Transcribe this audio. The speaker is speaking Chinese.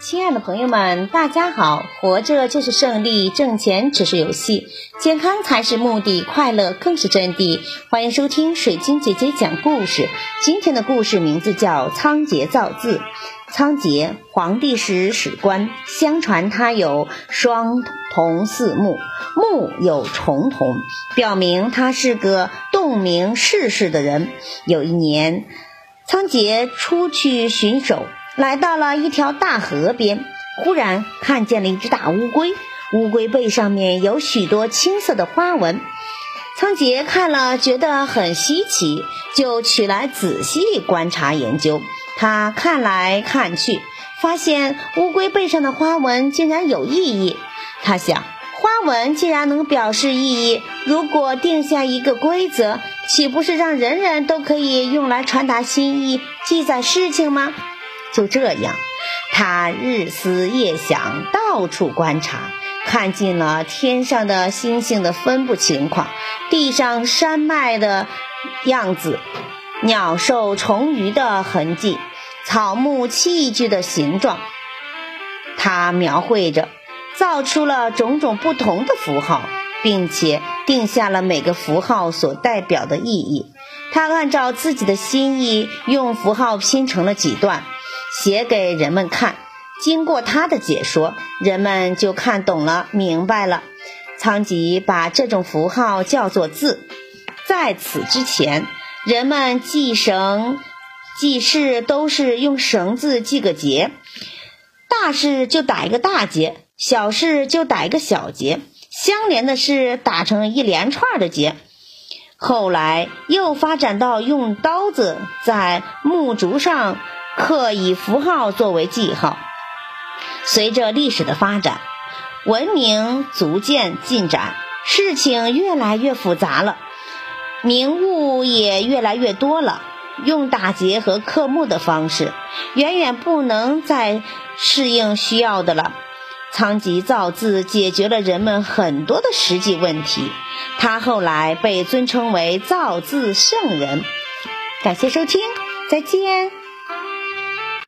亲爱的朋友们，大家好！活着就是胜利，挣钱只是游戏，健康才是目的，快乐更是真谛。欢迎收听水晶姐姐讲故事。今天的故事名字叫《仓颉造字》。仓颉，黄帝时史官，相传他有双瞳四目，目有重瞳，表明他是个洞明世事的人。有一年，仓颉出去巡守。来到了一条大河边，忽然看见了一只大乌龟，乌龟背上面有许多青色的花纹。仓颉看了觉得很稀奇，就取来仔细观察研究。他看来看去，发现乌龟背上的花纹竟然有意义。他想，花纹既然能表示意义，如果定下一个规则，岂不是让人人都可以用来传达心意、记载事情吗？就这样，他日思夜想，到处观察，看尽了天上的星星的分布情况，地上山脉的样子，鸟兽虫鱼的痕迹，草木器具的形状。他描绘着，造出了种种不同的符号，并且定下了每个符号所代表的意义。他按照自己的心意，用符号拼成了几段。写给人们看，经过他的解说，人们就看懂了、明白了。仓颉把这种符号叫做字。在此之前，人们系绳、记事都是用绳子系个结，大事就打一个大结，小事就打一个小结，相连的事打成一连串的结。后来又发展到用刀子在木竹上。刻以符号作为记号。随着历史的发展，文明逐渐进展，事情越来越复杂了，名物也越来越多了。用打结和刻木的方式，远远不能再适应需要的了。仓颉造字解决了人们很多的实际问题，他后来被尊称为造字圣人。感谢收听，再见。